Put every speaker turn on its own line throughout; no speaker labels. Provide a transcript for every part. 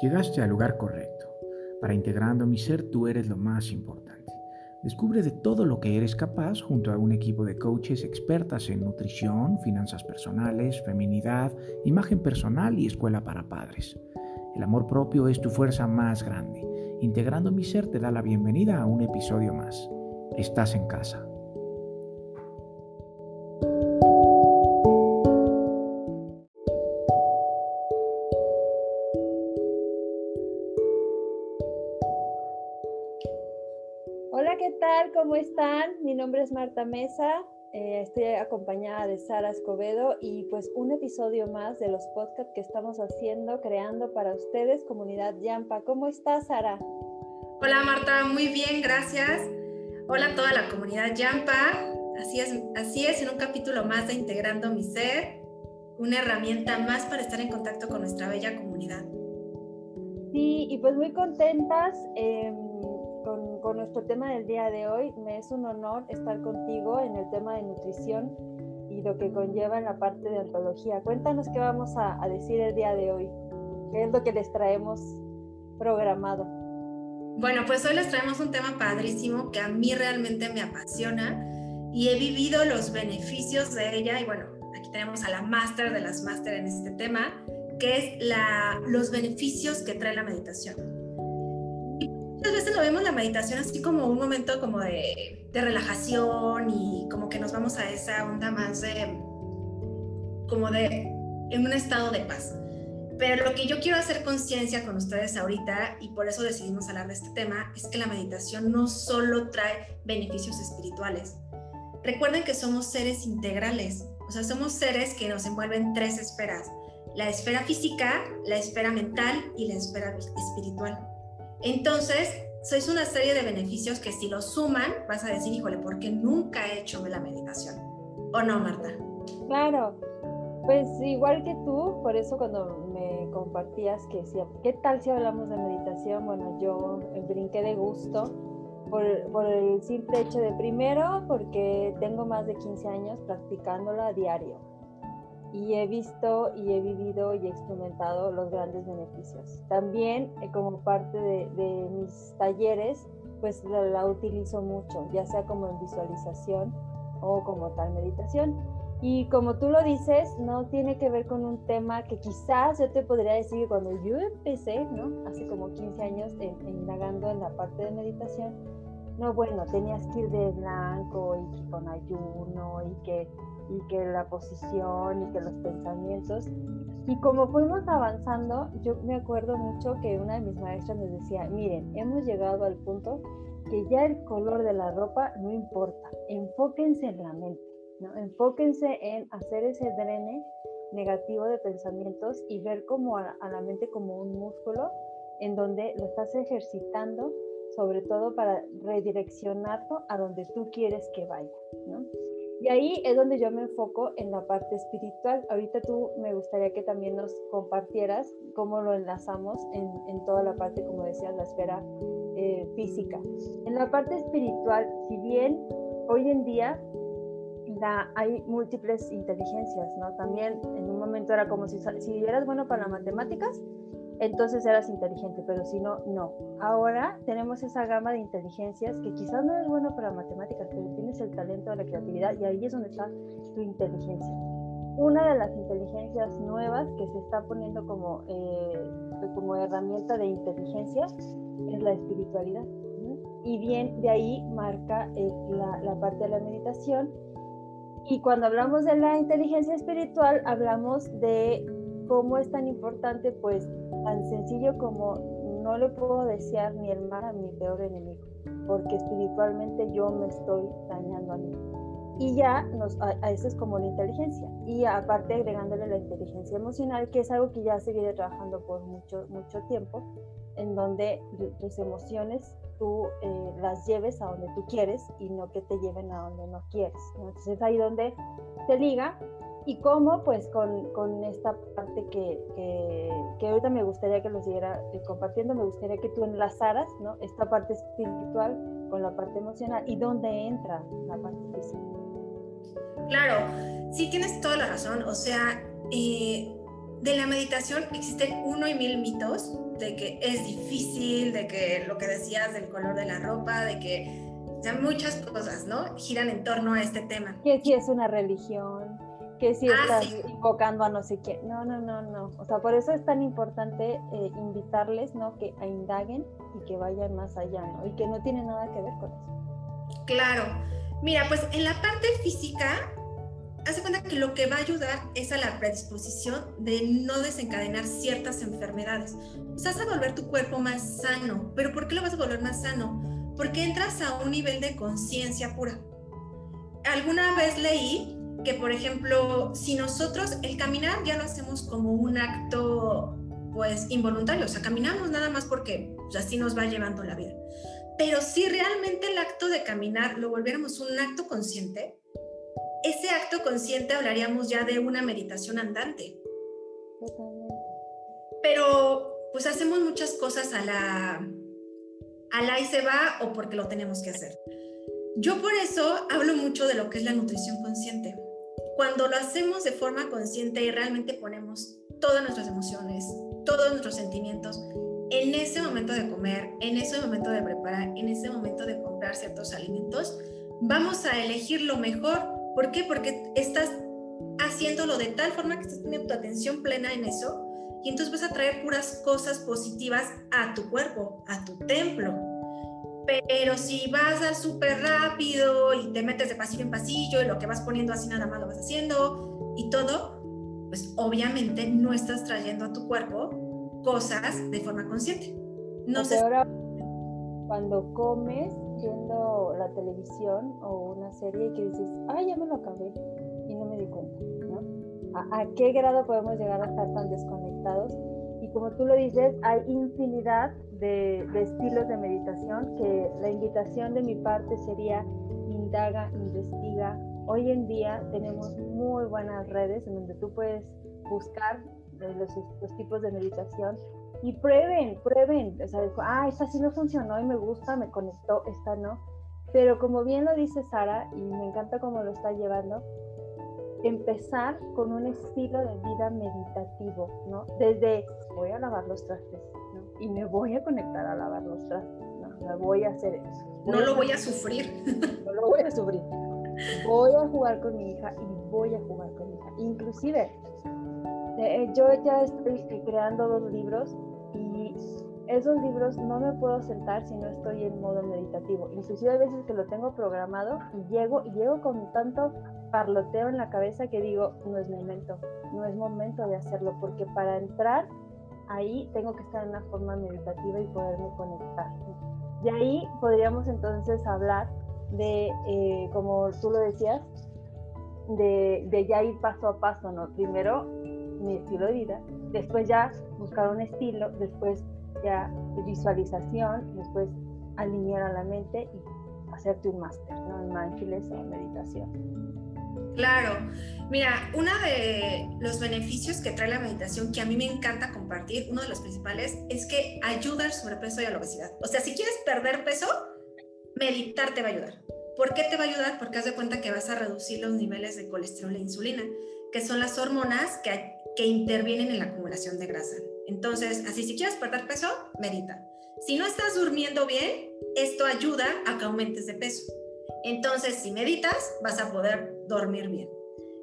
Llegaste al lugar correcto. Para integrando mi ser tú eres lo más importante. Descubre de todo lo que eres capaz junto a un equipo de coaches expertas en nutrición, finanzas personales, feminidad, imagen personal y escuela para padres. El amor propio es tu fuerza más grande. Integrando mi ser te da la bienvenida a un episodio más. Estás en casa.
¿Cómo están? Mi nombre es Marta Mesa, eh, estoy acompañada de Sara Escobedo y pues un episodio más de los podcasts que estamos haciendo, creando para ustedes, comunidad Yampa. ¿Cómo estás, Sara?
Hola, Marta, muy bien, gracias. Hola a toda la comunidad Yampa. Así es, así es, en un capítulo más de Integrando mi Ser, una herramienta más para estar en contacto con nuestra bella comunidad.
Sí, y pues muy contentas. Eh, con, nuestro tema del día de hoy. Me es un honor estar contigo en el tema de nutrición y lo que conlleva en la parte de ontología. Cuéntanos qué vamos a, decir el día de hoy. ¿Qué es lo que les traemos programado?
Bueno, pues hoy les traemos un tema padrísimo que a mí realmente me apasiona y he vivido los beneficios de ella. Y bueno, aquí tenemos a la máster de las máster en este tema, que es la, los beneficios que trae la meditación muchas veces lo vemos la meditación así como un momento como de, de, relajación y como que nos vamos a esa onda más de, como de, en un estado de paz. Pero lo que yo quiero hacer conciencia con ustedes ahorita, y por eso decidimos hablar de este tema, es que la meditación no solo trae beneficios espirituales. Recuerden que somos seres integrales, o sea, somos seres que nos envuelven tres esferas, la esfera física, la esfera mental y la esfera espiritual. Entonces, sois una serie de beneficios que si los suman, vas a decir, híjole, ¿por qué nunca he hecho la meditación? ¿O no, Marta?
Claro, pues igual que tú, por eso cuando me compartías que decía, ¿qué tal si hablamos de meditación? Bueno, yo brinqué de gusto por, por, el simple hecho de primero, porque tengo más de 15 años practicándola a diario y he visto y he vivido y experimentado los grandes beneficios. También eh, como parte de, mis talleres, pues la, utilizo mucho, ya sea como en visualización o como tal meditación. Y como tú lo dices, no tiene que ver con un tema que quizás yo te podría decir que cuando yo empecé, ¿no? Hace como 15 años, indagando en la parte de meditación, no, bueno, tenías que ir de blanco y con ayuno y que y que la posición y que los pensamientos. Y como fuimos avanzando, yo me acuerdo mucho que una de mis maestras nos decía, miren, hemos llegado al punto que ya el color de la ropa no importa, enfóquense en la mente, ¿no? enfóquense en hacer ese drene negativo de pensamientos y ver como a la mente como un músculo en donde lo estás ejercitando sobre todo para redireccionarlo a donde tú quieres que vaya, ¿no? Y ahí es donde yo me enfoco en la parte espiritual. Ahorita tú me gustaría que también nos compartieras cómo lo enlazamos en, en toda la parte, como decías, la esfera eh, física. En la parte espiritual, si bien hoy en día hay múltiples inteligencias, ¿no? También en un momento era como si, si eras bueno para las matemáticas, entonces eras inteligente, pero si no, no. Ahora tenemos esa gama de inteligencias que quizás no es bueno para matemáticas, pero tienes el talento de la creatividad y ahí es donde está tu inteligencia. Una de las inteligencias nuevas que se está poniendo como, eh, como herramienta de inteligencia es la espiritualidad. Y bien, de ahí marca eh, la, la parte de la meditación. Y cuando hablamos de la inteligencia espiritual, hablamos de cómo es tan importante, pues tan sencillo como no le puedo desear ni el mal a mi peor enemigo, porque espiritualmente yo me estoy dañando a mí. Y ya nos, a, eso es como la inteligencia. Y aparte agregándole la inteligencia emocional, que es algo que ya seguiré trabajando por mucho, mucho tiempo, en donde tus emociones tú eh, las lleves a donde tú quieres y no que te lleven a donde no quieres. Entonces ahí donde te liga y cómo, pues, con, con esta parte que, que, ahorita me gustaría que lo siguiera eh, compartiendo, me gustaría que tú enlazaras, ¿no? Esta parte espiritual con la parte emocional y dónde entra la parte física.
Claro, sí tienes toda la razón. O sea, eh, de la meditación existen uno y mil mitos de que es difícil, de que lo que decías del color de la ropa, de que o sea, muchas cosas, ¿no? Giran en torno a este tema.
Que si es una religión, que si ah, estás invocando a no sé quién. No, no, no, no. O sea, por eso es tan importante eh, invitarles, ¿no? Que a indaguen y que vayan más allá, ¿no? Y que no tiene nada que ver con eso.
Claro. Mira, pues en la parte física, hace cuenta que lo que va a ayudar es a la predisposición de no desencadenar ciertas enfermedades. O sea, vas a volver tu cuerpo más sano. ¿Pero por qué lo vas a volver más sano? Porque entras a un nivel de conciencia pura. Alguna vez leí que, por ejemplo, si nosotros el caminar ya lo hacemos como un acto, pues, involuntario, o sea, caminamos nada más porque pues, así nos va llevando la vida. Pero si realmente el acto de caminar lo volviéramos un acto consciente, ese acto consciente hablaríamos ya de una meditación andante. Pero pues hacemos muchas cosas a la, a la y se va o porque lo tenemos que hacer. Yo por eso hablo mucho de lo que es la nutrición consciente. Cuando lo hacemos de forma consciente y realmente ponemos todas nuestras emociones, todos nuestros sentimientos en ese momento de comer, en ese momento de preparar, en ese momento de comprar ciertos alimentos, vamos a elegir lo mejor. ¿Por qué? Porque estás haciéndolo de tal forma que estás teniendo tu atención plena en eso y entonces vas a traer puras cosas positivas a tu cuerpo, a tu templo. Pero si vas al súper rápido y te metes de pasillo en pasillo y lo que vas poniendo así nada más lo vas haciendo y todo, pues obviamente no estás trayendo a tu cuerpo cosas de forma consciente.
No sé. Ahora, cuando comes viendo la televisión o una serie que dices, ay, ya me lo acabé y no me di cuenta, ¿no? ¿A, a qué grado podemos llegar a estar tan desconectados? Como tú lo dices, hay infinidad de, estilos de meditación que la invitación de mi parte sería indaga, investiga. Hoy en día tenemos muy buenas redes en donde tú puedes buscar los, tipos de meditación y prueben, prueben. O sea, ah, esta sí no funcionó y me gusta, me conectó, esta no. Pero como bien lo dice Sara, y me encanta cómo lo está llevando, empezar con un estilo de vida meditativo, ¿no? Desde voy a lavar los trastes, ¿no? Y me voy a conectar a lavar los trastes, ¿no? Me voy a hacer eso.
no lo voy a sufrir.
No lo voy a sufrir. Voy a jugar con mi hija y voy a jugar con mi hija. Inclusive, eh, yo ya estoy creando dos libros y esos libros no me puedo sentar si no estoy en modo meditativo. Inclusive hay veces que lo tengo programado y llego y llego con tanto parloteo en la cabeza que digo, no es momento, no es momento de hacerlo, porque para entrar ahí tengo que estar en una forma meditativa y poderme conectar. De ahí podríamos entonces hablar de, eh, como tú lo decías, de, de, ya ir paso a paso, ¿no? Primero mi estilo de vida, después ya buscar un estilo, después ya visualización, después alinear a la mente y hacerte un máster, ¿no? En mindfulness o meditación.
Claro. Mira, uno de los beneficios que trae la meditación, que a mí me encanta compartir, uno de los principales, es que ayuda al sobrepeso y a la obesidad. O sea, si quieres perder peso, meditar te va a ayudar. ¿Por qué te va a ayudar? Porque haz de cuenta que vas a reducir los niveles de colesterol e insulina, que son las hormonas que, que intervienen en la acumulación de grasa. Entonces, así si quieres perder peso, medita. Si no estás durmiendo bien, esto ayuda a que aumentes de peso. Entonces, si meditas, vas a poder dormir bien.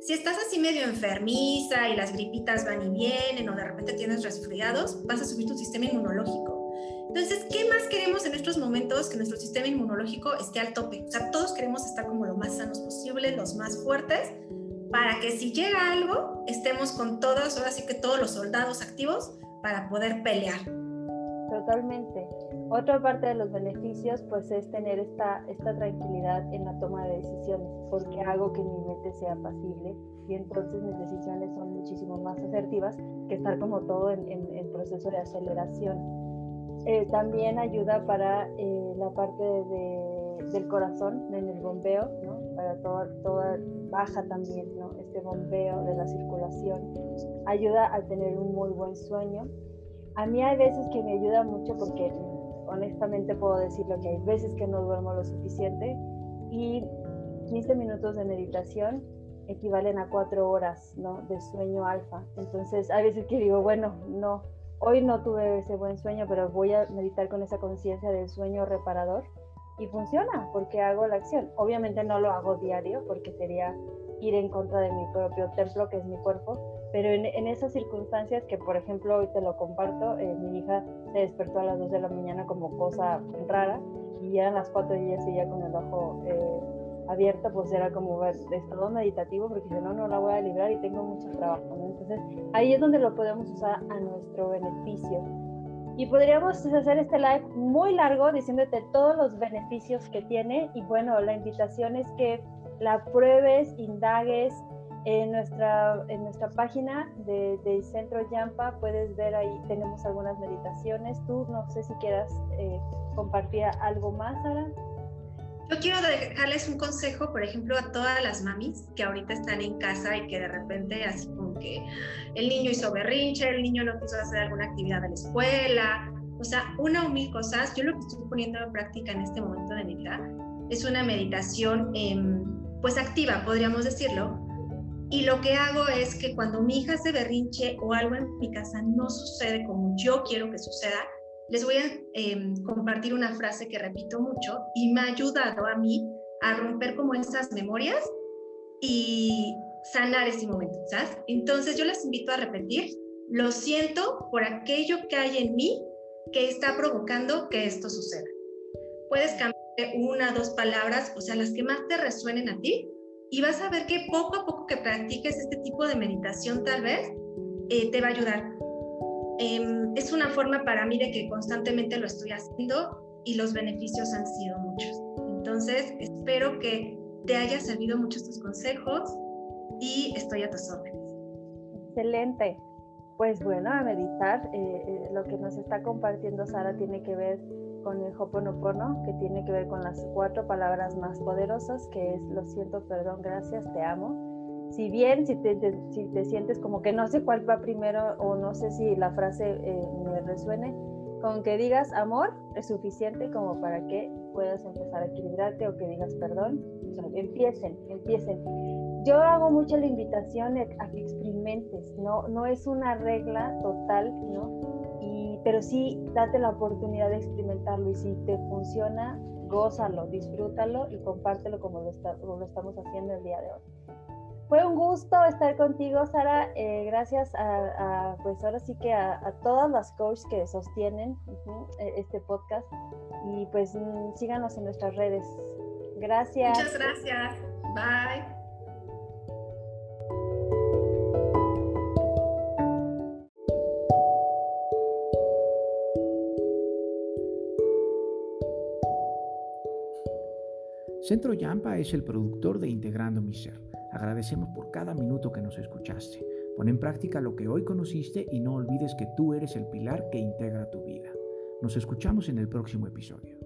Si estás así medio enfermiza y las gripitas van y vienen o de repente tienes resfriados, vas a subir tu sistema inmunológico. Entonces, ¿qué más queremos en estos momentos que nuestro sistema inmunológico esté al tope? O sea, todos queremos estar como lo más sanos posible, los más fuertes, para que si llega algo, estemos con todos, ahora sí que todos los soldados activos para poder pelear.
Totalmente. Otra parte de los beneficios pues es tener esta, esta tranquilidad en la toma de decisiones, porque hago que mi mente sea pasible y entonces mis decisiones son muchísimo más asertivas que estar como todo en, el proceso de aceleración. Eh, también ayuda para eh, la parte del corazón, en el bombeo, ¿no? para toda, toda, baja también ¿no? este bombeo de la circulación. Ayuda a tener un muy buen sueño. A mí hay veces que me ayuda mucho porque honestamente puedo decirlo que hay veces que no duermo lo suficiente y 15 minutos de meditación equivalen a 4 horas ¿no? de sueño alfa. Entonces, hay veces que digo, bueno, no, hoy no tuve ese buen sueño, pero voy a meditar con esa conciencia del sueño reparador y funciona porque hago la acción. Obviamente no lo hago diario porque sería ir en contra de mi propio templo, que es mi cuerpo, pero en, esas circunstancias que, por ejemplo, hoy te lo comparto, eh, mi hija se despertó a las 2 de la mañana como cosa rara y eran las 4 y ella seguía con el ojo eh, abierto, pues era como estado meditativo porque si no, no la voy a librar y tengo mucho trabajo. Entonces ahí es donde lo podemos usar a nuestro beneficio. Y podríamos hacer este live muy largo diciéndote todos los beneficios que tiene y bueno, la invitación es que la pruebes, indagues, en nuestra, en nuestra página de, Centro Yampa puedes ver ahí, tenemos algunas meditaciones. Tú no sé si quieras eh, compartir algo más, Sara.
Yo quiero dejarles un consejo, por ejemplo, a todas las mamis que ahorita están en casa y que de repente así como que el niño hizo berrinche, el niño no quiso hacer alguna actividad de la escuela, o sea, una o mil cosas. Yo lo que estoy poniendo en práctica en este momento de mi vida es una meditación em, pues activa, podríamos decirlo, y lo que hago es que cuando mi hija se berrinche o algo en mi casa no sucede como yo quiero que suceda, les voy a em, compartir una frase que repito mucho y me ha ayudado a mí a romper como esas memorias y sanar ese momento, ¿sabes? Entonces yo les invito a repetir, lo siento por aquello que hay en mí que está provocando que esto suceda. Puedes cambiar una, dos palabras, o sea, las que más te resuenen a ti, y vas a ver que poco a poco que practiques este tipo de meditación tal vez eh, te va a ayudar. Em, es una forma para mí de que constantemente lo estoy haciendo y los beneficios han sido muchos. Entonces, espero que te haya servido mucho estos consejos y estoy a tus órdenes.
Excelente. Pues bueno, a meditar, eh, eh, lo que nos está compartiendo Sara tiene que ver con el Hoponopono, que tiene que ver con las cuatro palabras más poderosas, que es lo siento, perdón, gracias, te amo. Si bien, si te, si te sientes como que no sé cuál va primero o no sé si la frase eh, me resuene, con que digas amor es suficiente como para que puedas empezar a equilibrarte o que digas perdón. empiecen, empiecen. Yo hago mucho la invitación a que experimentes, no, no es una regla total, ¿no? Pero sí date la oportunidad de experimentarlo y si te funciona, gózalo, disfrútalo y compártelo como lo, estamos haciendo el día de hoy. Fue un gusto estar contigo, Sara. Eh, gracias a, pues ahora sí que a, todas las coaches que sostienen e, este podcast y pues mm, síganos en nuestras redes. Gracias.
Muchas gracias. Bye.
Centro Yampa es el productor de Integrando mi Ser. Agradecemos por cada minuto que nos escuchaste. Pon en práctica lo que hoy conociste y no olvides que tú eres el pilar que integra tu vida. Nos escuchamos en el próximo episodio.